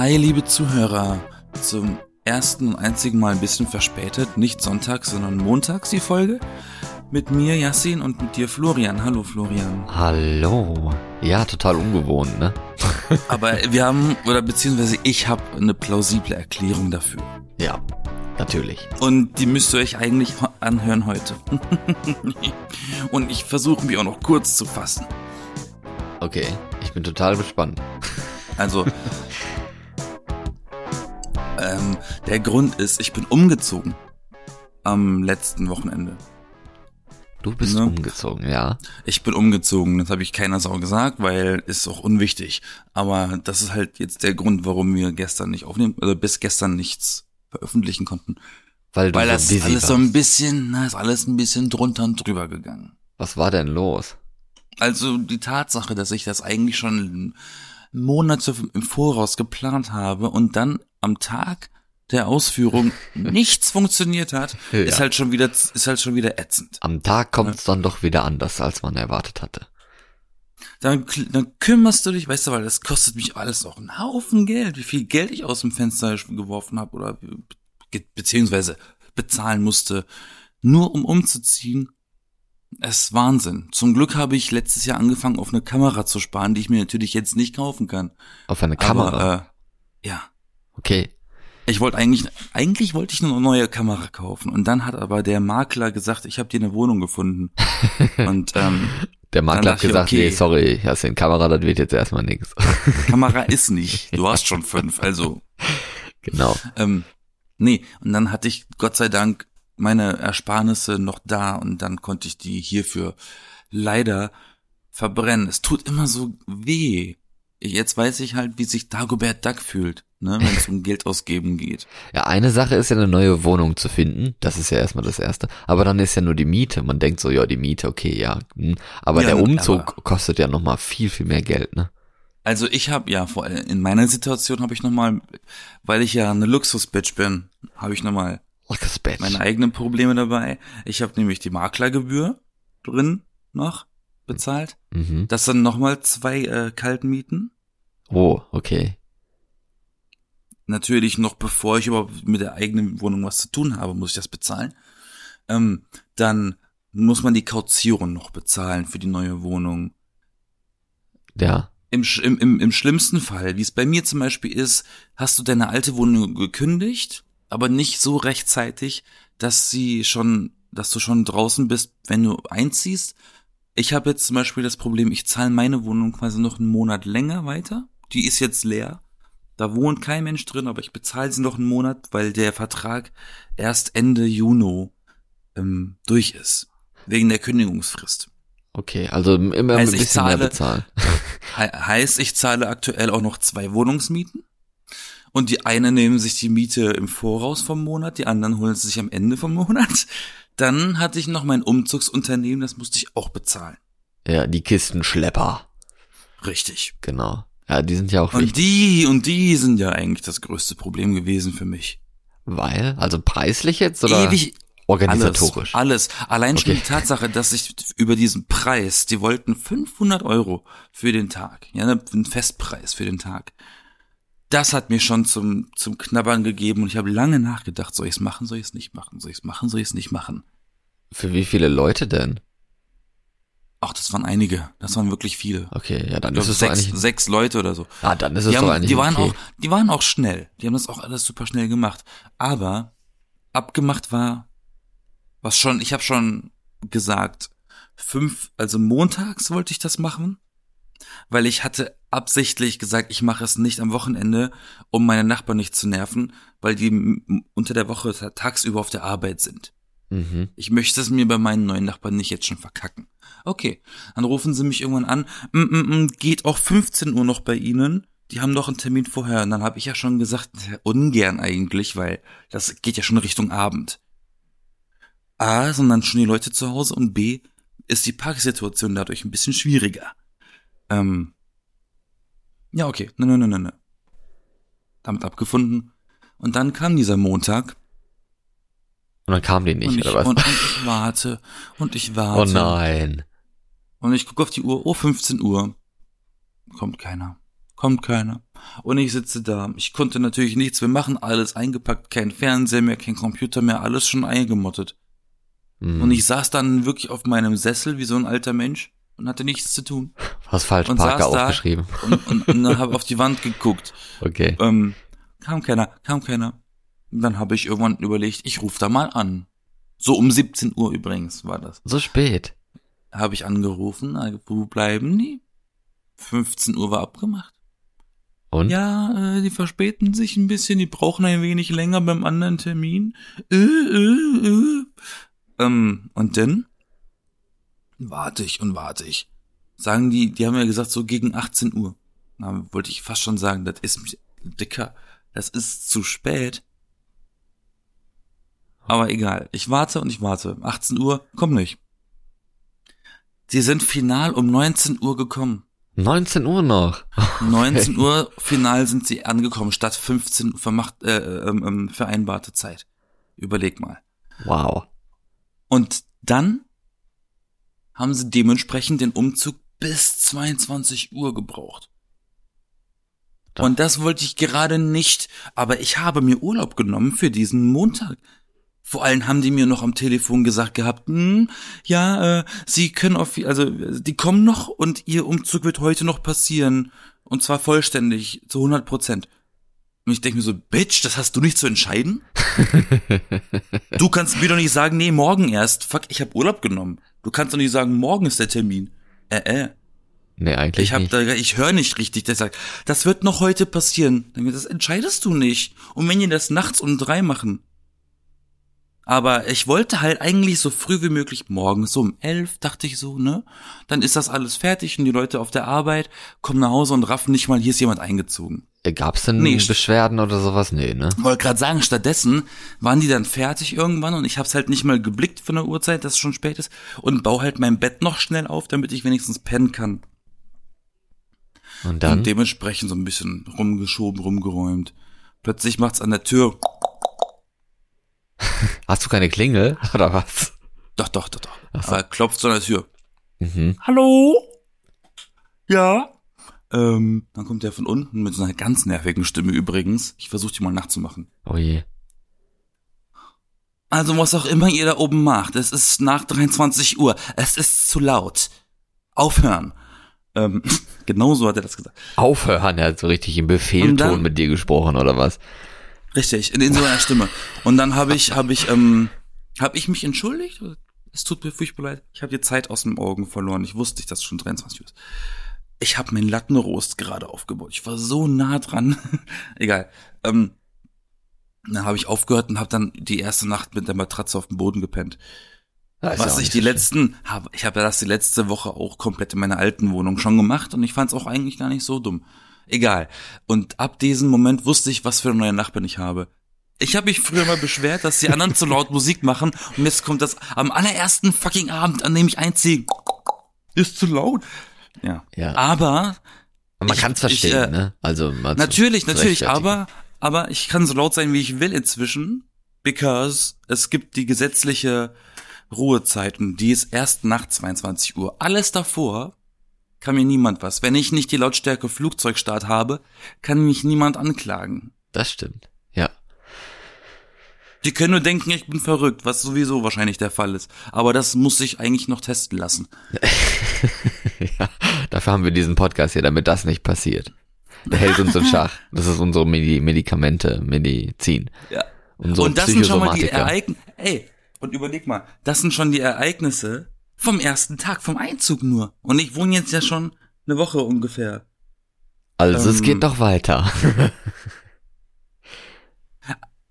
Hi, liebe Zuhörer. Zum ersten und einzigen Mal ein bisschen verspätet, nicht sonntags, sondern montags die Folge. Mit mir, Yassin, und mit dir, Florian. Hallo, Florian. Hallo. Ja, total ungewohnt, ne? Aber wir haben, oder beziehungsweise ich habe eine plausible Erklärung dafür. Ja, natürlich. Und die müsst ihr euch eigentlich anhören heute. und ich versuche mich auch noch kurz zu fassen. Okay, ich bin total gespannt. Also, ähm, der Grund ist, ich bin umgezogen am letzten Wochenende. Du bist Ne? umgezogen, ja. Ich bin umgezogen, das habe ich keiner Sau gesagt, weil ist auch unwichtig. Aber das ist halt jetzt der Grund, warum wir gestern nicht aufnehmen, oder bis gestern nichts veröffentlichen konnten. Weil du Weil so das busy alles so warst. ein bisschen, na, ist alles ein bisschen drunter und drüber gegangen. Was war denn los? Also die Tatsache, dass ich das eigentlich schon Monate im Voraus geplant habe und dann am Tag der Ausführung nichts funktioniert hat, Ja. ist halt schon wieder, ist halt schon wieder ätzend. Am Tag kommt es dann doch wieder anders, als man erwartet hatte. Dann, dann kümmerst du dich, weißt du, weil das kostet mich alles auch einen Haufen Geld, wie viel Geld ich aus dem Fenster geworfen habe oder be beziehungsweise bezahlen musste, nur um umzuziehen. Es ist Wahnsinn. Zum Glück habe ich letztes Jahr angefangen, auf eine Kamera zu sparen, die ich mir natürlich jetzt nicht kaufen kann. Auf eine Kamera. Aber, äh, ja. Okay. Ich wollte eigentlich, eigentlich wollte ich nur eine neue Kamera kaufen. Und dann hat aber der Makler gesagt, ich habe dir eine Wohnung gefunden. Und ähm, Der Makler hat ich, gesagt, okay. nee, sorry, hast den Kamera, das wird jetzt erstmal nichts. Kamera ist nicht. Du hast schon fünf, also genau. Ähm, nee, und dann hatte ich Gott sei Dank meine Ersparnisse noch da und dann konnte ich die hierfür leider verbrennen. Es tut immer so weh. Jetzt weiß ich halt, wie sich Dagobert Duck fühlt, ne, wenn es um Geld ausgeben geht. Ja, eine Sache ist ja eine neue Wohnung zu finden. Das ist ja erstmal das Erste. Aber dann ist ja nur die Miete. Man denkt so, ja, die Miete, okay, ja. hm. Aber Ja, der aber- Umzug kostet ja nochmal viel, viel mehr Geld, ne? Also ich habe ja vor allem in meiner Situation habe ich noch mal, weil ich ja eine Luxusbitch bin, habe ich noch mal Lucas Bitch. meine eigenen Probleme dabei. Ich habe nämlich die Maklergebühr drin noch bezahlt. Mhm. Das sind noch mal zwei äh, Kaltmieten. Oh, okay. Natürlich noch bevor ich überhaupt mit der eigenen Wohnung was zu tun habe, muss ich das bezahlen. Ähm, dann muss man die Kaution noch bezahlen für die neue Wohnung. Ja. Im, im, im, Im schlimmsten Fall, wie es bei mir zum Beispiel ist, hast du deine alte Wohnung gekündigt, aber nicht so rechtzeitig, dass sie schon, dass du schon draußen bist, wenn du einziehst. Ich habe jetzt zum Beispiel das Problem, ich zahle meine Wohnung quasi noch einen Monat länger weiter. Die ist jetzt leer. Da wohnt kein Mensch drin, aber ich bezahle sie noch einen Monat, weil der Vertrag erst Ende Juni ähm, durch ist. Wegen der Kündigungsfrist. Okay, also immer Heißt, ein ich bisschen mehr zahle- bezahlen. He heißt, ich zahle aktuell auch noch zwei Wohnungsmieten. Und die eine nehmen sich die Miete im Voraus vom Monat, die anderen holen sie sich am Ende vom Monat. Dann hatte ich noch mein Umzugsunternehmen, das musste ich auch bezahlen. Ja, die Kistenschlepper. Richtig. Genau. Ja, die sind ja auch Und wichtig. die, und die sind ja eigentlich das größte Problem gewesen für mich. Weil? Also preislich jetzt oder Ewig, organisatorisch? Alles, alles. Allein schon Okay. die Tatsache, dass ich über diesen Preis, die wollten 500 Euro für den Tag, ja, ne, einen Festpreis für den Tag. Das hat mir schon zum, zum Knabbern gegeben und ich habe lange nachgedacht, soll ich es machen, soll ich es nicht machen, soll ich es machen, soll ich es nicht machen. Für wie viele Leute denn? Ach, das waren einige, das waren wirklich viele. Okay, ja, dann Ich ist es doch sechs, eigentlich. sechs Leute oder so. Ah, dann ist es Die, doch haben, eigentlich die waren okay. auch, die waren auch schnell. Die haben das auch alles super schnell gemacht. Aber abgemacht war, was schon, ich habe schon gesagt, fünf, also montags wollte ich das machen, weil ich hatte absichtlich gesagt, ich mache es nicht am Wochenende, um meine Nachbarn nicht zu nerven, weil die unter der Woche tagsüber auf der Arbeit sind. Mhm. Ich möchte es mir bei meinen neuen Nachbarn nicht jetzt schon verkacken. Okay, dann rufen sie mich irgendwann an. Mm, mm, mm, geht auch 15 Uhr noch bei Ihnen? Die haben doch einen Termin vorher. Und dann habe ich ja schon gesagt, ungern eigentlich, weil das geht ja schon Richtung Abend. A, sind dann schon die Leute zu Hause und B, ist die Parksituation dadurch ein bisschen schwieriger. Ähm, ja, okay. Ne, ne, ne, ne, ne. Damit abgefunden. Und dann kam dieser Montag Und dann kam die nicht, ich, oder was? und, und ich warte und ich warte. oh nein. Und ich gucke auf die Uhr, oh, 15 Uhr. Kommt keiner. kommt keiner. Und ich sitze da. Ich konnte natürlich nichts mehr machen, alles eingepackt, kein Fernseher mehr, kein Computer mehr, alles schon eingemottet. Hm. Und ich saß dann wirklich auf meinem Sessel wie so ein alter Mensch und hatte nichts zu tun. Hast falsch und Parker aufgeschrieben. Und, und, und dann habe auf die Wand geguckt. Okay. Ähm, kam keiner, kam keiner. Dann habe ich irgendwann überlegt, ich rufe da mal an. So um 17 Uhr übrigens war das. So spät. Habe ich angerufen, äh, wo bleiben die? 15 Uhr war abgemacht. Und? Ja, äh, die verspäten sich ein bisschen, die brauchen ein wenig länger beim anderen Termin. Äh, äh, äh. Ähm, und dann warte ich und warte ich. Sagen die, die haben ja gesagt, so gegen 18 Uhr. Na, wollte ich fast schon sagen, das ist dicker, das ist zu spät. Aber egal, ich warte und ich warte. 18 Uhr, komm nicht. Sie sind final um 19 Uhr gekommen. 19 Uhr noch. 19 Uhr final sind sie angekommen, statt 15 vermacht, äh, ähm, ähm, vereinbarte Zeit. Überleg mal. Wow. Und dann haben sie dementsprechend den Umzug bis 22 Uhr gebraucht. Doch. Und das wollte ich gerade nicht, aber ich habe mir Urlaub genommen für diesen Montag. Vor allem haben die mir noch am Telefon gesagt gehabt, hm, ja, äh, sie können auf, also die kommen noch und ihr Umzug wird heute noch passieren und zwar vollständig zu 100 Prozent. Und ich denke mir so, Bitch, das hast du nicht zu entscheiden? du kannst mir doch nicht sagen, nee, morgen erst. Fuck, ich habe Urlaub genommen. Du kannst doch nicht sagen, morgen ist der Termin. Äh, äh. Nee, eigentlich Ich hab nicht. da, ich höre nicht richtig. Der sagt, das wird noch heute passieren. Das entscheidest du nicht. Und wenn die das nachts um drei machen. Aber ich wollte halt eigentlich so früh wie möglich morgens, so um elf, dachte ich so, ne? Dann ist das alles fertig und die Leute auf der Arbeit kommen nach Hause und raffen nicht mal, hier ist jemand eingezogen. Äh, Gab's denn Nee, Beschwerden oder sowas? Nee, ne? Wollte gerade sagen, stattdessen waren die dann fertig irgendwann und ich hab's halt nicht mal geblickt von der Uhrzeit, dass es schon spät ist und baue halt mein Bett noch schnell auf, damit ich wenigstens pennen kann. Und dann? Und dementsprechend so ein bisschen rumgeschoben, rumgeräumt. Plötzlich macht's an der Tür. Hast du keine Klingel? Oder was? Doch, doch, doch, doch. Ach so. Aber klopft so an der Tür. Mhm. Hallo? Ja? Ähm, dann kommt der von unten mit so einer ganz nervigen Stimme übrigens. Ich versuche die mal nachzumachen. Oh je. Also was auch immer ihr da oben macht, es ist nach 23 Uhr. Es ist zu laut. Aufhören. Ähm, genau so hat er das gesagt. Aufhören, er hat so richtig im Befehlton mit dir gesprochen, oder was? Richtig, in, in so einer Stimme. Und dann habe ich, habe ich, ähm, habe ich mich entschuldigt? Es tut mir furchtbar leid. Ich habe die Zeit aus den Augen verloren. Ich wusste nicht, dass es schon 23 Uhr ist. Ich habe meinen Lattenrost gerade aufgebaut. Ich war so nah dran. Egal. Ähm, dann habe ich aufgehört und habe dann die erste Nacht mit der Matratze auf dem Boden gepennt. Was ich die letzten, habe, ich habe ja das die letzte Woche auch komplett in meiner alten Wohnung schon gemacht und ich fand es auch eigentlich gar nicht so dumm. Egal. Und ab diesem Moment wusste ich, was für eine neue Nachbarn ich habe. Ich habe mich früher mal beschwert, dass die anderen zu laut Musik machen und jetzt kommt das am allerersten fucking Abend, an dem ich einziehe. Ist zu laut. Ja. Ja. Aber Man ich- kann's verstehen, ich, äh, ne? Also Natürlich, natürlich, aber, aber ich kann so laut sein, wie ich will inzwischen, because es gibt die gesetzliche Ruhezeiten, die ist erst nach 22 Uhr. Alles davor kann mir niemand was. Wenn ich nicht die Lautstärke Flugzeugstart habe, kann mich niemand anklagen. Das stimmt. Ja. Die können nur denken, ich bin verrückt, was sowieso wahrscheinlich der Fall ist. Aber das muss sich eigentlich noch testen lassen. ja. Dafür haben wir diesen Podcast hier, damit das nicht passiert. Der hält uns in Schach. Das ist unsere Medi Medikamente, Medizin. Ja. Unsere und das sind schon mal die. Ereignisse. Ey, und überleg mal, das sind schon die Ereignisse vom ersten Tag, vom Einzug nur. Und ich wohne jetzt ja schon eine Woche ungefähr. Also es ähm, geht doch weiter.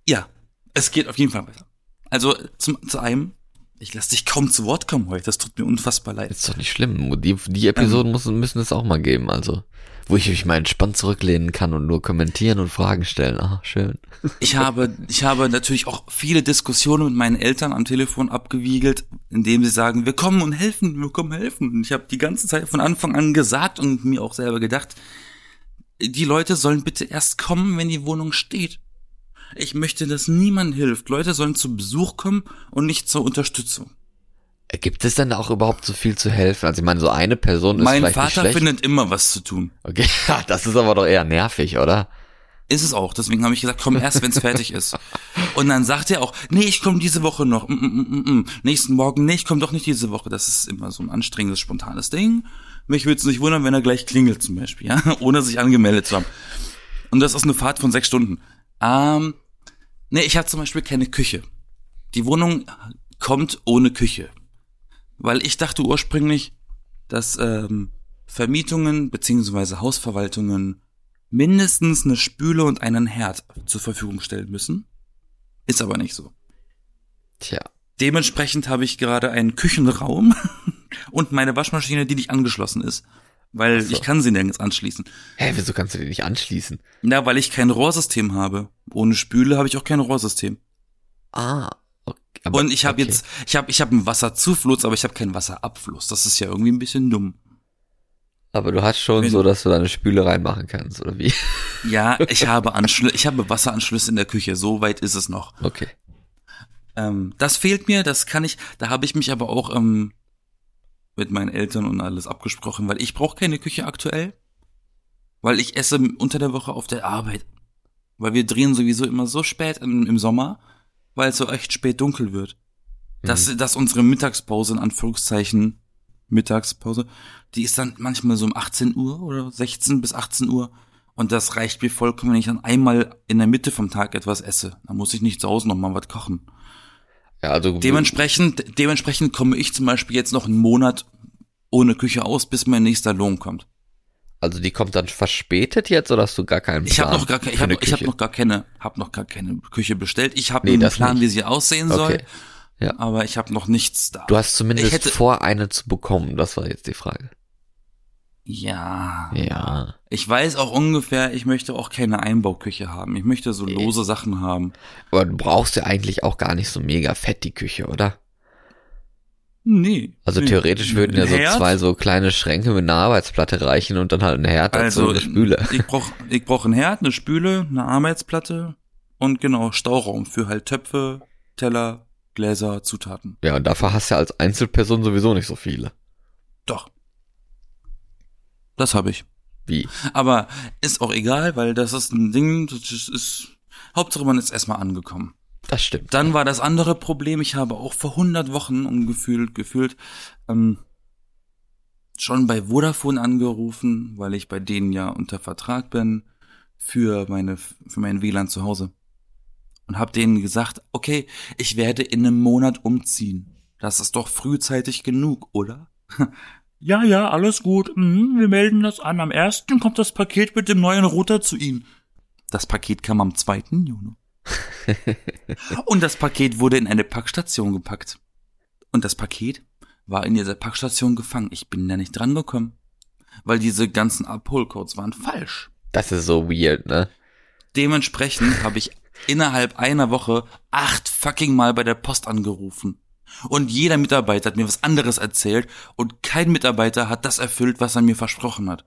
Ja, es geht auf jeden Fall weiter. Also zum, zu einem, ich lasse dich kaum zu Wort kommen heute, das tut mir unfassbar leid. Ist doch nicht schlimm. Die, die Episoden müssen, müssen es auch mal geben, also. Wo ich mich mal entspannt zurücklehnen kann und nur kommentieren und Fragen stellen. Ah, schön. Ich habe, ich habe natürlich auch viele Diskussionen mit meinen Eltern am Telefon abgewiegelt, indem sie sagen, wir kommen und helfen, wir kommen helfen. Und ich habe die ganze Zeit von Anfang an gesagt und mir auch selber gedacht, die Leute sollen bitte erst kommen, wenn die Wohnung steht. Ich möchte, dass niemand hilft. Leute sollen zu Besuch kommen und nicht zur Unterstützung. Gibt es denn auch überhaupt so viel zu helfen? Also ich meine, so eine Person ist Mein vielleicht nicht Vater schlecht. findet immer was zu tun. Okay, das ist aber doch eher nervig, oder? Ist es auch. Deswegen habe ich gesagt, komm erst, wenn es fertig ist. Und dann sagt er auch, nee, ich komme diese Woche noch. Mm, mm, mm, mm. Nächsten Morgen, nee, ich komme doch nicht diese Woche. Das ist immer so ein anstrengendes, spontanes Ding. Mich würde es nicht wundern, wenn er gleich klingelt zum Beispiel, ja, ohne sich angemeldet zu haben. Und das ist eine Fahrt von sechs Stunden. Ähm, nee, ich habe zum Beispiel keine Küche. Die Wohnung kommt ohne Küche. Weil ich dachte ursprünglich, dass ähm, Vermietungen beziehungsweise Hausverwaltungen mindestens eine Spüle und einen Herd zur Verfügung stellen müssen. Ist aber nicht so. Tja. Dementsprechend habe ich gerade einen Küchenraum und meine Waschmaschine, die nicht angeschlossen ist. Weil so. ich kann sie nirgends anschließen. Hä, wieso kannst du die nicht anschließen? Na, weil ich kein Rohrsystem habe. Ohne Spüle habe ich auch kein Rohrsystem. Ah. Aber, Und ich habe okay. jetzt, ich habe, ich habe einen Wasserzufluss, aber ich habe keinen Wasserabfluss. Das ist ja irgendwie ein bisschen dumm. Aber du hast schon Wenn- so, dass du deine Spüle reinmachen kannst, oder wie? Ja, ich habe Anschlüsse, ich habe Wasseranschlüsse in der Küche. So weit ist es noch. Okay. Ähm, das fehlt mir, das kann ich, da habe ich mich aber auch ähm, mit meinen Eltern und alles abgesprochen, weil ich brauche keine Küche aktuell, weil ich esse unter der Woche auf der Arbeit. Weil wir drehen sowieso immer so spät im, im Sommer, weil es so echt spät dunkel wird. Dass, dass unsere Mittagspause, in Anführungszeichen, Mittagspause, die ist dann manchmal so um 18 Uhr oder 16 bis 18 Uhr. Und das reicht mir vollkommen, wenn ich dann einmal in der Mitte vom Tag etwas esse. Da muss ich nicht zu Hause noch mal was kochen. Ja, also Dementsprechend, dementsprechend komme ich zum Beispiel jetzt noch einen Monat ohne Küche aus, bis mein nächster Lohn kommt. Also die kommt dann verspätet jetzt oder hast du gar keinen Plan? Ich habe noch gar keine, ich habe ich hab noch gar keine, habe noch gar keine Küche bestellt. Ich habe Nee, einen Plan, nicht. wie sie aussehen soll, Okay. Ja. aber ich habe noch nichts da. Du hast zumindest Ich hätte- vor, eine zu bekommen. Das war jetzt die Frage. ja, Ja. ich weiß auch ungefähr, ich möchte auch keine Einbauküche haben. Ich möchte so lose Sachen haben. Aber du brauchst ja eigentlich auch gar nicht so mega fett die Küche, oder? Nee. Also nee. theoretisch würden ja so Herd? zwei so kleine Schränke mit einer Arbeitsplatte reichen und dann halt ein Herd dazu Also und eine Spüle. Ich brauch, ich brauch einen Herd, eine Spüle, eine Arbeitsplatte und genau Stauraum für halt Töpfe, Teller, Gläser, Zutaten. Ja, und dafür hast du ja als Einzelperson sowieso nicht so viele. Doch. Das habe ich. Wie? Aber ist auch egal, weil das ist ein Ding, das ist Hauptsache man ist erstmal angekommen. Das stimmt. Dann war das andere Problem, ich habe auch vor 100 Wochen umgefühlt, gefühlt, ähm, schon bei Vodafone angerufen, weil ich bei denen ja unter Vertrag bin für meine, für mein WLAN zu Hause. Und habe denen gesagt, okay, ich werde in einem Monat umziehen. Das ist doch frühzeitig genug, oder? Ja, ja, alles gut. Mhm, wir melden das an. Am ersten kommt das Paket mit dem neuen Router zu Ihnen. Das Paket kam am 2. Juni. Und das Paket wurde in eine Packstation gepackt. Und das Paket war in dieser Packstation gefangen. Ich bin da nicht dran gekommen. Weil diese ganzen Abholcodes waren falsch. Das ist so weird, ne? Dementsprechend habe ich innerhalb einer Woche acht fucking Mal bei der Post angerufen. Und jeder Mitarbeiter hat mir was anderes erzählt und kein Mitarbeiter hat das erfüllt, was er mir versprochen hat.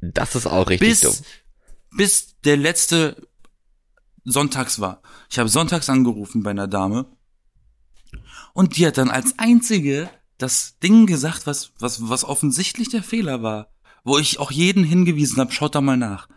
Das ist auch richtig dumm. Bis, bis der letzte Sonntags war. Ich habe sonntags angerufen bei einer Dame und die hat dann als einzige das Ding gesagt, was, was, was offensichtlich der Fehler war, wo ich auch jeden hingewiesen habe, schaut da mal nach.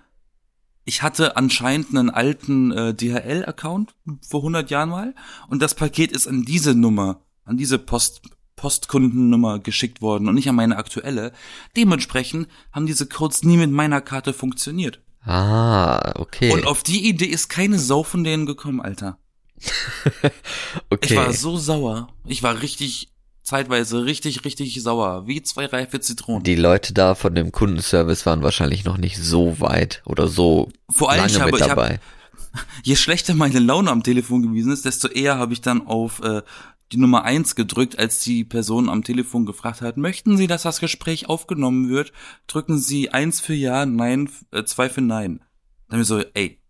Ich hatte anscheinend einen alten äh, DHL-Account vor 100 Jahren mal und das Paket ist an diese Nummer, an diese Post, Postkundennummer geschickt worden und nicht an meine aktuelle. Dementsprechend haben diese Codes nie mit meiner Karte funktioniert. Ah, okay. Und auf die Idee ist keine Sau von denen gekommen, Alter. okay. Ich war so sauer. Ich war richtig, zeitweise richtig, richtig sauer. Wie zwei reife Zitronen. die Leute da von dem Kundenservice waren wahrscheinlich noch nicht so weit oder so Vor allem, lange ich habe, mit ich dabei. habe, je schlechter meine Laune am Telefon gewesen ist, desto eher habe ich dann auf äh, die Nummer eins gedrückt, als die Person am Telefon gefragt hat, möchten Sie, dass das Gespräch aufgenommen wird? Drücken Sie eins für Ja, nein, äh, zwei für Nein. Dann ich so, ey,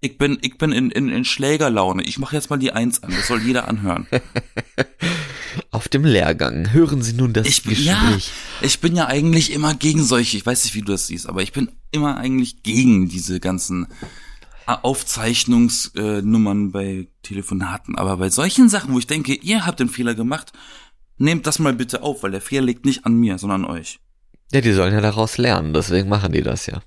ich bin, ich bin in, in, in Schlägerlaune. Ich mache jetzt mal die Eins an. Das soll jeder anhören. Auf dem Lehrgang hören Sie nun das Ich bin, Gespräch. ja, ich bin ja eigentlich immer gegen solche, ich weiß nicht, wie du das siehst, aber ich bin immer eigentlich gegen diese ganzen Aufzeichnungsnummern bei Telefonaten. Aber bei solchen Sachen, wo ich denke, ihr habt den Fehler gemacht, Nehmt das mal bitte auf, weil der Fehler liegt nicht an mir, sondern an euch. Ja, die sollen ja daraus lernen, deswegen machen die das ja.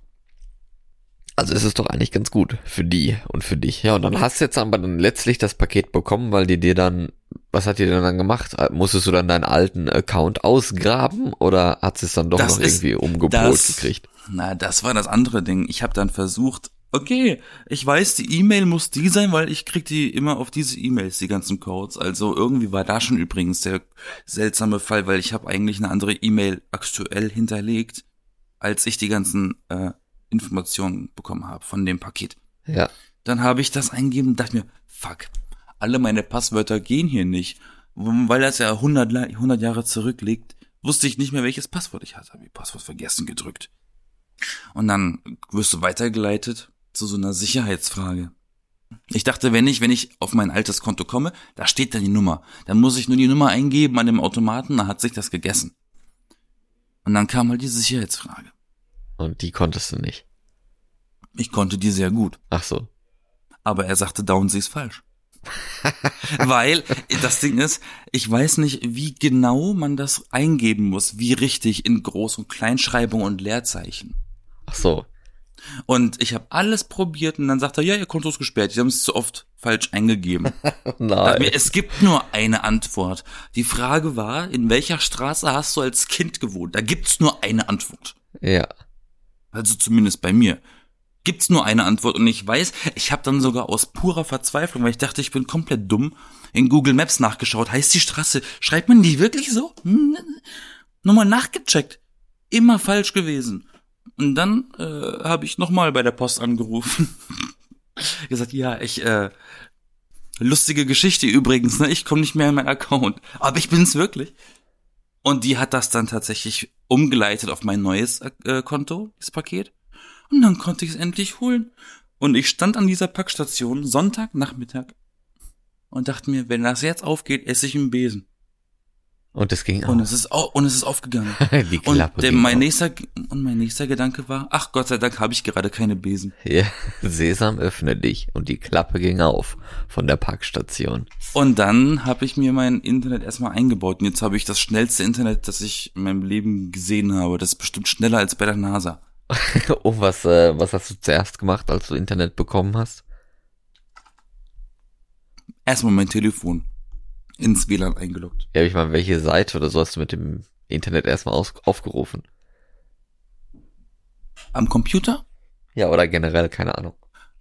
Also ist es doch eigentlich ganz gut für die und für dich. Ja, und dann hast du jetzt aber dann letztlich das Paket bekommen, weil die dir dann, was hat die denn dann gemacht? Musstest du dann deinen alten Account ausgraben oder hat es dann doch Das noch ist- irgendwie das- gekriegt? Na, das war das andere Ding. Ich habe dann versucht, okay, ich weiß, die E-Mail muss die sein, weil ich krieg die immer auf diese E-Mails, die ganzen Codes. Also irgendwie war da schon übrigens der seltsame Fall, weil ich habe eigentlich eine andere E-Mail aktuell hinterlegt, als ich die ganzen äh, Informationen bekommen habe von dem Paket. Ja. Dann habe ich das eingegeben und dachte mir, fuck, alle meine Passwörter gehen hier nicht. Weil das ja 100, La- 100 Jahre zurückliegt, wusste ich nicht mehr, welches Passwort ich hatte. Habe ich Passwort vergessen gedrückt. Und dann wirst du weitergeleitet zu so einer Sicherheitsfrage. Ich dachte, wenn ich, wenn ich auf mein altes Konto komme, da steht dann die Nummer. Dann muss ich nur die Nummer eingeben an dem Automaten, dann hat sich das gegessen. Und dann kam halt die Sicherheitsfrage. Und die konntest du nicht. Ich konnte die sehr gut. Ach so. aber er sagte Down, sie ist falsch. Weil das Ding ist, ich weiß nicht, wie genau man das eingeben muss, wie richtig in Groß- und Kleinschreibung und Leerzeichen. Ach so. Und ich habe alles probiert und dann sagt er, ja, ihr Konto ist gesperrt, Sie haben es zu oft falsch eingegeben. Nein. mir, es gibt nur eine Antwort. Die Frage war, in welcher Straße hast du als Kind gewohnt? Da gibt's nur eine Antwort. Ja. Also zumindest bei mir. Gibt's nur eine Antwort und ich weiß, ich habe dann sogar aus purer Verzweiflung, weil ich dachte, ich bin komplett dumm, in Google Maps nachgeschaut. Heißt die Straße, schreibt man die wirklich so? Hm, Nochmal nachgecheckt. Immer falsch gewesen. Und dann äh, habe ich nochmal bei der Post angerufen. gesagt, ja, ich, äh, lustige Geschichte übrigens, ne? Ich komme nicht mehr in meinen Account. Aber ich bin's wirklich. Und die hat das dann tatsächlich umgeleitet auf mein neues äh, Konto, das Paket. Und dann konnte ich es endlich holen. Und ich stand an dieser Packstation Sonntagnachmittag und dachte mir, wenn das jetzt aufgeht, esse ich einen Besen. Und es ging Und auch. es ist au und es ist aufgegangen. Die Und Klappe der, ging mein auf. nächster und mein nächster Gedanke war, ach Gott sei Dank habe ich gerade keine Besen. Ja. Sesam, öffne dich. Und die Klappe ging auf von der Packstation. Und dann habe ich mir mein Internet erstmal eingebaut. Und jetzt habe ich das schnellste Internet, das ich in meinem Leben gesehen habe. Das ist bestimmt schneller als bei der NASA. oh, was, äh, was hast du zuerst gemacht, als du Internet bekommen hast? Erstmal mein Telefon ins WLAN eingeloggt. Ja, ich meine, welche Seite oder so hast du mit dem Internet erstmal aus aufgerufen? Am Computer? Ja, oder generell, keine Ahnung.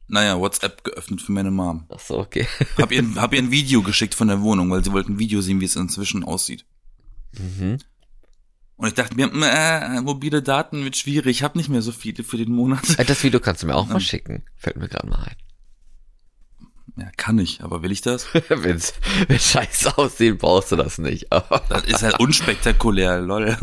Naja, WhatsApp geöffnet für meine Mom. Ach so, okay. Hab ihr, hab ihr ein Video geschickt von der Wohnung, weil sie wollten ein Video sehen, wie es inzwischen aussieht. mhm. Und ich dachte mir, äh, mobile Daten wird schwierig, ich habe nicht mehr so viele für den Monat. Äh, Das Video kannst du mir auch mal Ähm. schicken. Fällt mir gerade mal ein. Ja, kann ich, aber will ich das? Wenn's, wenn scheiße aussieht, brauchst du das nicht. Das ist halt unspektakulär, lol.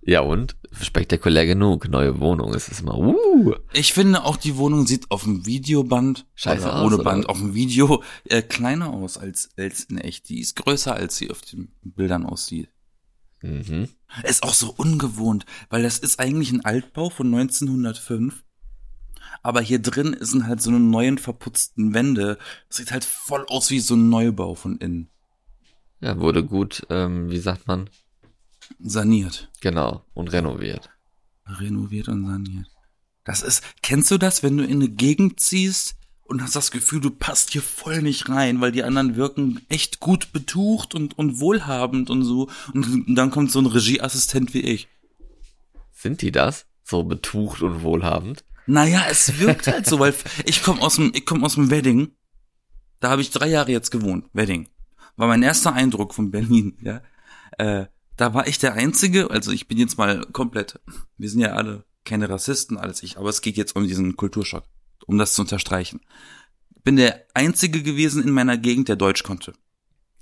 ja und? Spektakulär genug. Neue Wohnung. Es ist immer, uh. Ich finde auch die Wohnung sieht auf dem Videoband Scheiße oder aus, ohne oder? Band auf dem Video äh, kleiner aus als als in echt. Die ist größer als sie auf den Bildern aussieht. Mhm. Ist auch so ungewohnt, weil das ist eigentlich ein Altbau von 1905. Aber hier drin sind halt so eine neuen verputzten Wände. Das sieht halt voll aus wie so ein Neubau von innen. Ja, wurde gut, ähm, wie sagt man? Saniert. Genau. Und renoviert. Renoviert und saniert. Das ist, kennst du das, wenn du in eine Gegend ziehst und hast das Gefühl, du passt hier voll nicht rein, weil die anderen wirken echt gut betucht und, und wohlhabend und so. Und dann kommt so ein Regieassistent wie ich. Sind die das? So betucht und wohlhabend? Naja, es wirkt halt so, weil ich komme aus dem, ich komme aus dem Wedding. Da habe ich drei Jahre jetzt gewohnt. Wedding. War mein erster Eindruck von Berlin, ja. Äh, da war ich der Einzige, also ich bin jetzt mal komplett, wir sind ja alle keine Rassisten, alles ich, aber es geht jetzt um diesen Kulturschock, um das zu unterstreichen. Bin der Einzige gewesen in meiner Gegend, der Deutsch konnte.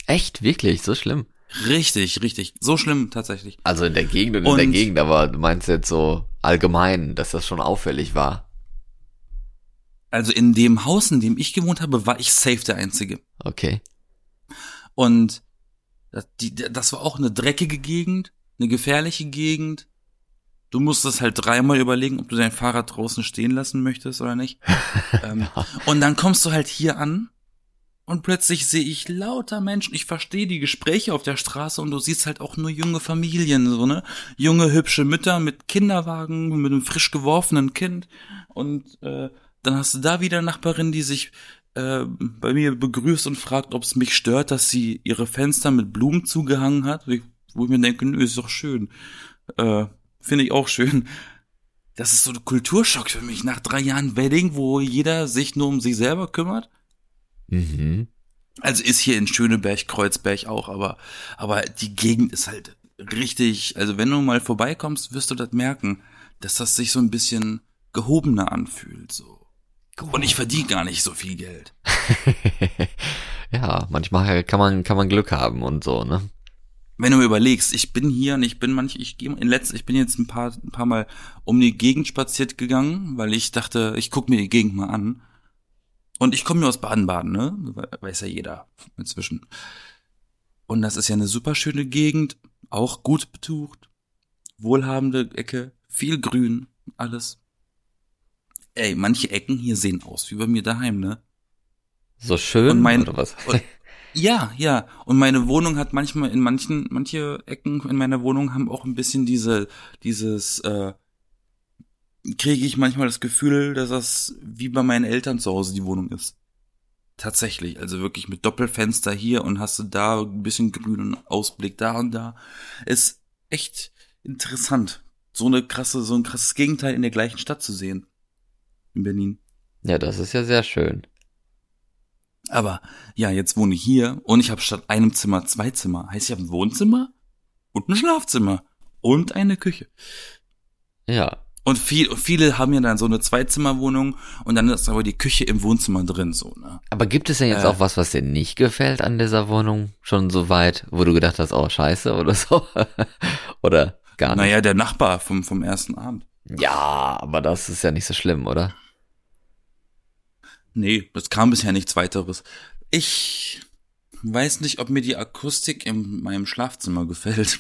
Echt? Wirklich? So schlimm? Richtig, richtig. So schlimm tatsächlich. Also in der Gegend und in der Und- Gegend, aber du meinst jetzt so allgemein, dass das schon auffällig war. Also in dem Haus, in dem ich gewohnt habe, war ich safe der Einzige. Okay. Und das, die, das war auch eine dreckige Gegend, eine gefährliche Gegend. Du musstest halt dreimal überlegen, ob du dein Fahrrad draußen stehen lassen möchtest oder nicht. ähm, und dann kommst du halt hier an Und plötzlich sehe ich lauter Menschen. Ich verstehe die Gespräche auf der Straße und du siehst halt auch nur junge Familien, so, ne? Junge, hübsche Mütter mit Kinderwagen, mit einem frisch geworfenen Kind. Und äh, dann hast du da wieder Nachbarin, die sich äh, bei mir begrüßt und fragt, ob es mich stört, dass sie ihre Fenster mit Blumen zugehangen hat. Wo ich mir denke, nö, ist doch schön. Äh, Finde ich auch schön. Das ist so ein Kulturschock für mich nach drei Jahren Wedding, wo jeder sich nur um sich selber kümmert. Mhm. Also ist hier in Schöneberg, Kreuzberg auch, aber, aber die Gegend ist halt richtig, also wenn du mal vorbeikommst, wirst du das merken, dass das sich so ein bisschen gehobener anfühlt, so. Und ich verdiene gar nicht so viel Geld. ja, manchmal kann man, kann man Glück haben und so, ne? Wenn du mir überlegst, ich bin hier und ich bin manch, ich gehe in letzt, ich bin jetzt ein paar, ein paar Mal um die Gegend spaziert gegangen, weil ich dachte, ich guck mir die Gegend mal an. Und ich komme nur aus Baden-Baden, ne? Weiß ja jeder inzwischen. Und das ist ja eine super schöne Gegend, auch gut betucht, wohlhabende Ecke, viel Grün, alles. Ey, manche Ecken hier sehen aus wie bei mir daheim, ne? So schön Und mein- oder was? und- Ja, ja. Und meine Wohnung hat manchmal in manchen, manche Ecken in meiner Wohnung haben auch ein bisschen diese, dieses, äh, kriege ich manchmal das Gefühl, dass das wie bei meinen Eltern zu Hause die Wohnung ist. Tatsächlich, also wirklich mit Doppelfenster hier und hast du da ein bisschen grünen Ausblick da und da. Ist echt interessant, so eine krasse, so ein krasses Gegenteil in der gleichen Stadt zu sehen. In Berlin. ja, das ist ja sehr schön. Aber ja, jetzt wohne ich hier und ich habe statt einem Zimmer zwei Zimmer. Heißt, ich habe ein Wohnzimmer und ein Schlafzimmer und eine Küche. Ja. Und viel, viele haben ja dann so eine Zweizimmerwohnung und dann ist aber die Küche im Wohnzimmer drin, so, ne? Aber gibt es denn jetzt Äh. auch was, was dir nicht gefällt an dieser Wohnung? Schon so weit, wo du gedacht hast, oh, scheiße oder so? oder gar nicht? Naja, der Nachbar vom, vom ersten Abend. Ja, aber das ist ja nicht so schlimm, oder? Nee, das kam bisher nichts weiteres. Ich weiß nicht, ob mir die Akustik in meinem Schlafzimmer gefällt.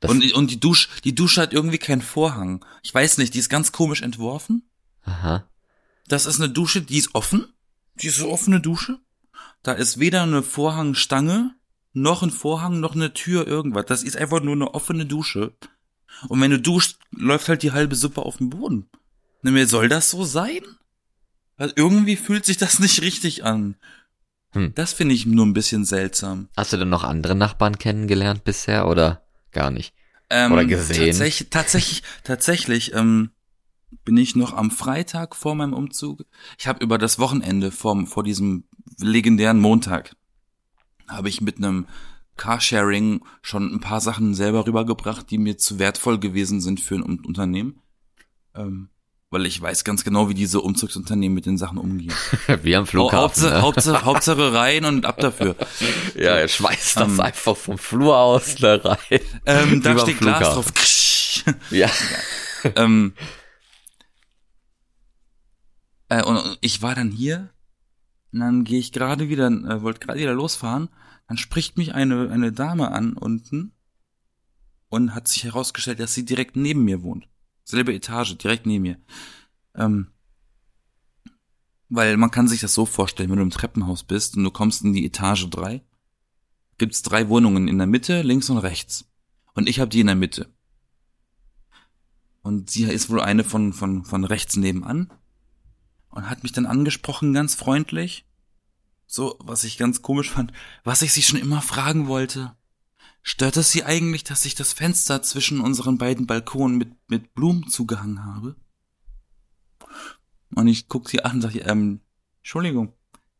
Das- Und, und die Dusche, die Dusche hat irgendwie keinen Vorhang. Ich weiß nicht, die ist ganz komisch entworfen. Aha. Das ist eine Dusche, die ist offen. Die ist so offene Dusche. Da ist weder eine Vorhangstange, noch ein Vorhang, noch eine Tür, irgendwas. Das ist einfach nur eine offene Dusche. Und wenn du duschst, läuft halt die halbe Suppe auf den Boden. Na, mir soll das so sein? Also irgendwie fühlt sich das nicht richtig an. Hm. Das finde ich nur ein bisschen seltsam. Hast du denn noch andere Nachbarn kennengelernt bisher oder gar nicht? Ähm, Oder gesehen. Tatsächlich, tatsächlich, tatsächlich ähm, bin ich noch am Freitag vor meinem Umzug. Ich habe über das Wochenende vor, vor diesem legendären Montag habe ich mit einem Carsharing schon ein paar Sachen selber rübergebracht, die mir zu wertvoll gewesen sind für ein Un- Unternehmen. Ähm, weil ich weiß ganz genau, wie diese Umzugsunternehmen mit den Sachen umgehen. Wie am Flughafen. Hauptsache, ne? Hauptsache, Hauptsache rein und ab dafür. Ja, er schmeißt das Ähm, einfach vom Flur aus da rein. Ähm, da steht Glas drauf. Ksch. Ja. ähm, äh, und und ich war dann hier, und dann gehe ich gerade wieder, äh, wollte gerade wieder losfahren, dann spricht mich eine, eine Dame an unten und hat sich herausgestellt, dass sie direkt neben mir wohnt. Selbe Etage, direkt neben mir. Ähm, weil man kann sich das so vorstellen, wenn du im Treppenhaus bist und du kommst in die Etage drei, gibt's drei Wohnungen in der Mitte, links und rechts. Und ich habe die in der Mitte. Und sie ist wohl eine von, von, von rechts nebenan und hat mich dann angesprochen, ganz freundlich. So, was ich ganz komisch fand, was ich sie schon immer fragen wollte. Stört es Sie eigentlich, dass ich das Fenster zwischen unseren beiden Balkonen mit, mit Blumen zugehangen habe? Und ich guck sie an und sage, ähm, Entschuldigung,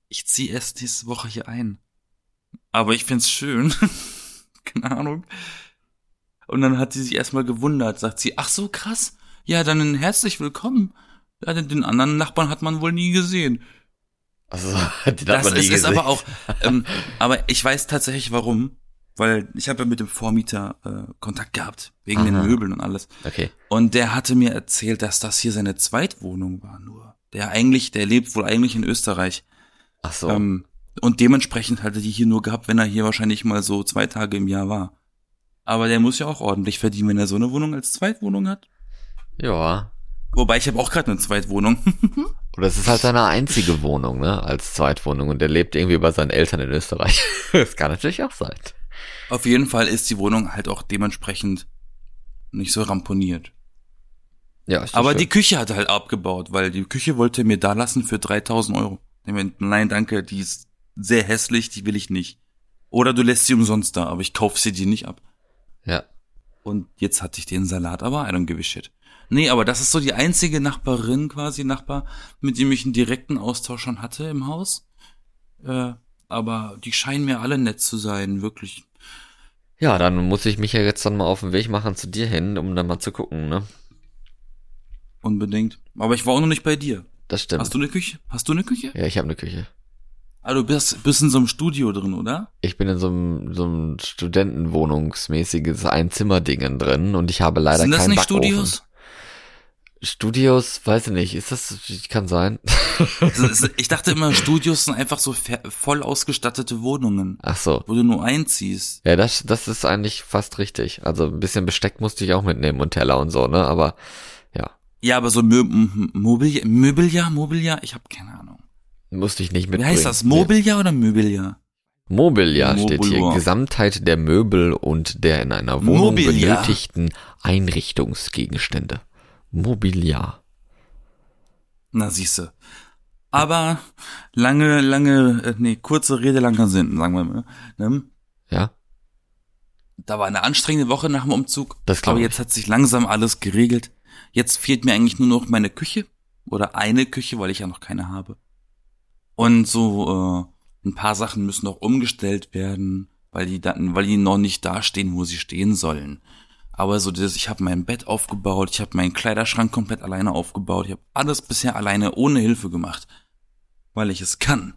ich ziehe erst nächste Woche hier ein. Aber ich find's schön. Keine Ahnung. Und dann hat sie sich erstmal gewundert, sagt sie, ach so krass, ja, dann herzlich willkommen. Ja, den, den anderen Nachbarn hat man wohl nie gesehen. Also, die hat Das man nie ist, ist gesehen. aber auch, ähm, aber ich weiß tatsächlich warum, weil ich habe ja mit dem Vormieter äh, Kontakt gehabt, wegen den Aha. Möbeln und alles. Okay. Und der hatte mir erzählt, dass das hier seine Zweitwohnung war nur. Der eigentlich, der lebt wohl eigentlich in Österreich. Ach so. Ähm, und dementsprechend hatte die hier nur gehabt, wenn er hier wahrscheinlich mal so zwei Tage im Jahr war. Aber der muss ja auch ordentlich verdienen, wenn er so eine Wohnung als Zweitwohnung hat. ja. Wobei ich habe auch gerade eine Zweitwohnung. Oder es ist halt seine einzige Wohnung, ne, als Zweitwohnung und er lebt irgendwie bei seinen Eltern in Österreich. das kann natürlich auch sein. Auf jeden Fall ist die Wohnung halt auch dementsprechend nicht so ramponiert. Ja, ist Aber schön. die Küche hat halt abgebaut, weil die Küche wollte er mir da lassen für 3000 Euro. Nein, danke, die ist sehr hässlich, die will ich nicht. Oder du lässt sie umsonst da, aber ich kauf sie dir nicht ab. Ja. Und jetzt hatte ich den Salat, aber I don't give a shit. Nee, aber das ist so die einzige Nachbarin quasi, Nachbar, mit dem ich einen direkten Austausch schon hatte im Haus. Äh, aber die scheinen mir alle nett zu sein, wirklich. Ja, dann muss ich mich ja jetzt dann mal auf den Weg machen zu dir hin, um dann mal zu gucken, ne? Unbedingt. Aber ich war auch noch nicht bei dir. Das stimmt. Hast du eine Küche? Hast du eine Küche? ja, ich habe eine Küche. Ah, du bist, bist in so einem Studio drin, oder? Ich bin in so einem, so einem Studentenwohnungsmäßiges Einzimmerdingen drin und ich habe leider Sind das keinen nicht Backofen. Studios? Studios, weiß ich nicht, ist das, kann sein. Also, ich dachte immer, Studios sind einfach so voll ausgestattete Wohnungen, Ach so. wo du nur einziehst. Ja, das, das ist eigentlich fast richtig. Also ein bisschen Besteck musste ich auch mitnehmen und Teller und so, ne? Aber ja, Ja, aber so Mö Mobilja, Möbelja, Mobilja, ich habe keine Ahnung. musste ich nicht Wie mitbringen. heißt das? Mobilja oder Möbelja? Nee. Mobilja steht hier. Gesamtheit der Möbel und der in einer Wohnung Mobilja. benötigten Einrichtungsgegenstände. Mobiliar. Na, siehste. Aber lange, lange, äh, nee, kurze Rede, langer Sinn, sagen wir mal. Ne? Ja? Da war eine anstrengende Woche nach dem Umzug. Das aber ich. jetzt hat sich langsam alles geregelt. Jetzt fehlt mir eigentlich nur noch meine Küche oder eine Küche, weil ich ja noch keine habe. Und so äh, ein paar Sachen müssen noch umgestellt werden, weil die dann, weil die noch nicht da stehen, wo sie stehen sollen. Aber so das, ich habe mein Bett aufgebaut, ich habe meinen Kleiderschrank komplett alleine aufgebaut, ich habe alles bisher alleine ohne Hilfe gemacht, weil ich es kann.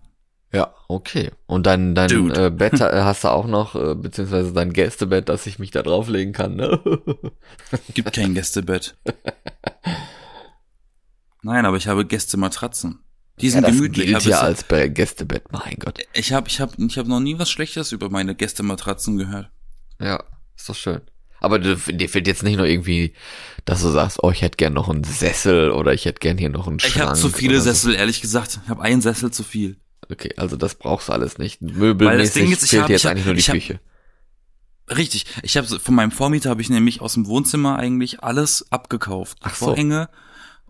Ja, okay. Und dein, dein Dude. äh, Bett äh, hast du auch noch, äh, beziehungsweise dein Gästebett, dass ich mich da drauflegen kann, ne? Gibt kein Gästebett. Nein, aber ich habe Gästematratzen. Die sind ja, das gemütlich. gilt Ich ja als Be- Gästebett, mein Gott. ich habe ich habe ich habe noch nie was Schlechtes über meine Gästematratzen gehört. Ja, ist doch schön. Aber dir fehlt jetzt nicht nur irgendwie, dass du sagst, oh, ich hätte gern noch einen Sessel oder ich hätte gern hier noch einen Schrank. Ich habe zu viele oder so. Sessel, ehrlich gesagt. Ich habe einen Sessel zu viel. Okay, also das brauchst du alles nicht. Möbelmäßig ich fehlt hab- dir jetzt ich hab- eigentlich nur die ich hab- Küche. Richtig. Ich habe von meinem Vormieter habe ich nämlich aus dem Wohnzimmer eigentlich alles abgekauft. Ach so. Vorhänge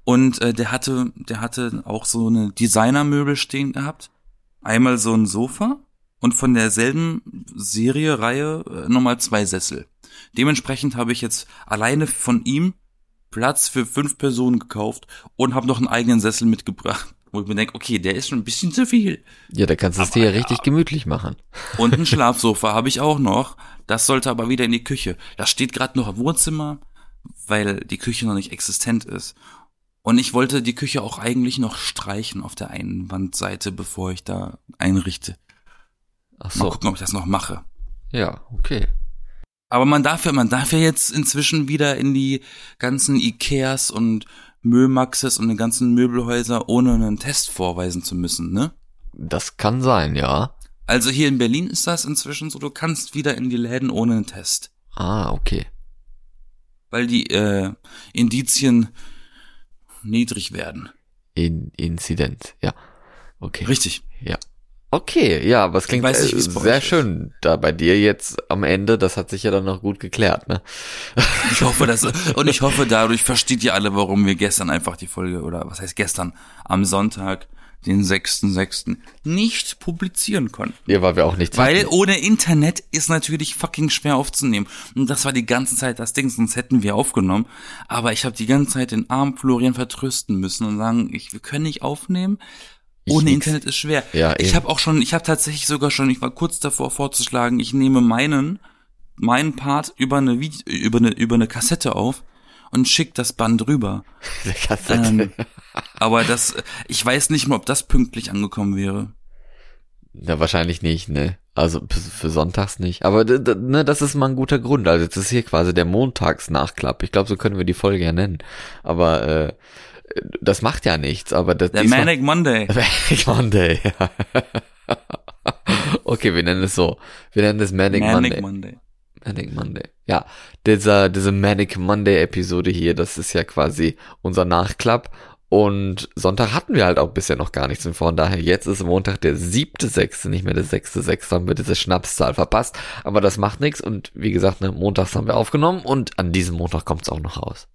und äh, der hatte der hatte auch so eine Designermöbel stehen gehabt. Einmal so ein Sofa und von derselben Serie Reihe äh, nochmal zwei Sessel. Dementsprechend habe ich jetzt alleine von ihm Platz für fünf Personen gekauft und habe noch einen eigenen Sessel mitgebracht. Wo ich mir denke, okay, der ist schon ein bisschen zu viel. Ja, da kannst du es dir ja richtig gemütlich machen. Und ein Schlafsofa habe ich auch noch. Das sollte aber wieder in die Küche. Das steht gerade noch im Wohnzimmer, weil die Küche noch nicht existent ist. Und ich wollte die Küche auch eigentlich noch streichen auf der einen Wandseite, bevor ich da einrichte. Ach Mal so. gucken, ob ich das noch mache. Ja, okay. Aber man darf ja, man darf ja jetzt inzwischen wieder in die ganzen Ikeas und Mömaxes und die ganzen Möbelhäuser, ohne einen Test vorweisen zu müssen, ne? Das kann sein, ja. Also hier in Berlin ist das inzwischen so, du kannst wieder in die Läden ohne einen Test. Ah, okay. weil die äh, Indizien niedrig werden. In Inzidenz, ja. Okay. Richtig. Ja. Okay, ja, aber es klingt nicht, äh, sehr ist. schön da bei dir jetzt am Ende. Das hat sich ja dann noch gut geklärt, ne? Ich hoffe, dass und ich hoffe, dadurch versteht ihr alle, warum wir gestern einfach die Folge oder was heißt gestern am Sonntag den 6.6. nicht publizieren konnten. Ja, weil wir auch nichts Weil hatten. ohne Internet ist natürlich fucking schwer aufzunehmen. Und das war die ganze Zeit das Ding, sonst hätten wir aufgenommen. Aber ich habe die ganze Zeit den armen Florian vertrösten müssen und sagen, ich, wir können nicht aufnehmen. Ich Ohne nix. Internet ist schwer. Ja, ich habe auch schon, ich habe tatsächlich sogar schon, ich war kurz davor vorzuschlagen, ich nehme meinen, meinen Part über eine Vide über eine über eine Kassette auf und schick das Band rüber. Der Kassette. Ähm, aber das, ich weiß nicht mal, ob das pünktlich angekommen wäre. Na, wahrscheinlich nicht, ne? Also für, sonntags nicht. Aber ne, das ist mal ein guter Grund. Also jetzt ist hier quasi der Montagsnachklapp. Ich glaube, so können wir die Folge ja nennen. Aber äh, das macht ja nichts. Aber das, Der Manic Monday. Manic Monday. ja. okay, wir nennen es so. Wir nennen es Manic, Manic Monday. Monday. Manic Monday. Ja, dieser, diese Manic Monday Episode hier, das ist ja quasi unser Nachklapp. Und Sonntag hatten wir halt auch bisher noch gar nichts. Und von daher, jetzt ist Montag der siebte, sechste, nicht mehr der sechste, sechste, haben wir diese Schnapszahl verpasst. Aber das macht nichts. Und wie gesagt, ne, montags haben wir aufgenommen und an diesem Montag kommt es auch noch raus.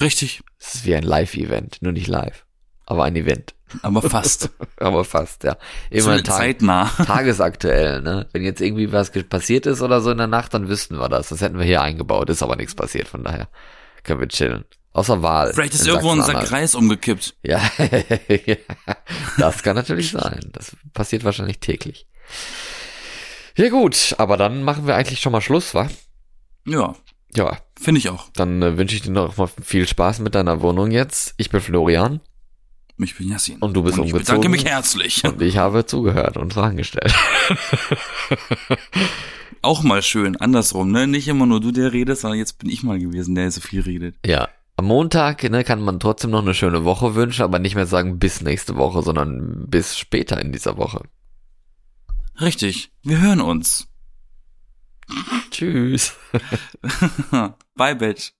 Richtig. Es ist wie ein Live-Event, nur nicht live. Aber ein Event. Aber fast. aber fast, ja. Immer Tag, zeitnah. Tagesaktuell, ne? Wenn jetzt irgendwie was passiert ist oder so in der Nacht, dann wüssten wir das. Das hätten wir hier eingebaut. Ist aber nichts passiert, von daher können wir chillen. Außer Wahl. Vielleicht ist irgendwo unser Kreis umgekippt. Ja, das kann natürlich sein. Das passiert wahrscheinlich täglich. Ja gut, aber dann machen wir eigentlich schon mal Schluss, wa? Ja. Ja. Finde ich auch. Dann äh, wünsche ich dir noch mal viel Spaß mit deiner Wohnung jetzt. Ich bin Florian. Ich bin Yassin. Und du bist und ich umgezogen. Ich bedanke mich herzlich. Und ich habe zugehört und Fragen gestellt. Auch mal schön, andersrum, ne? Nicht immer nur du, der redest, sondern jetzt bin ich mal gewesen, der so viel redet. Ja. Am Montag ne, kann man trotzdem noch eine schöne Woche wünschen, aber nicht mehr sagen bis nächste Woche, sondern bis später in dieser Woche. Richtig. Wir hören uns. Tschüss. Bye, Bitch.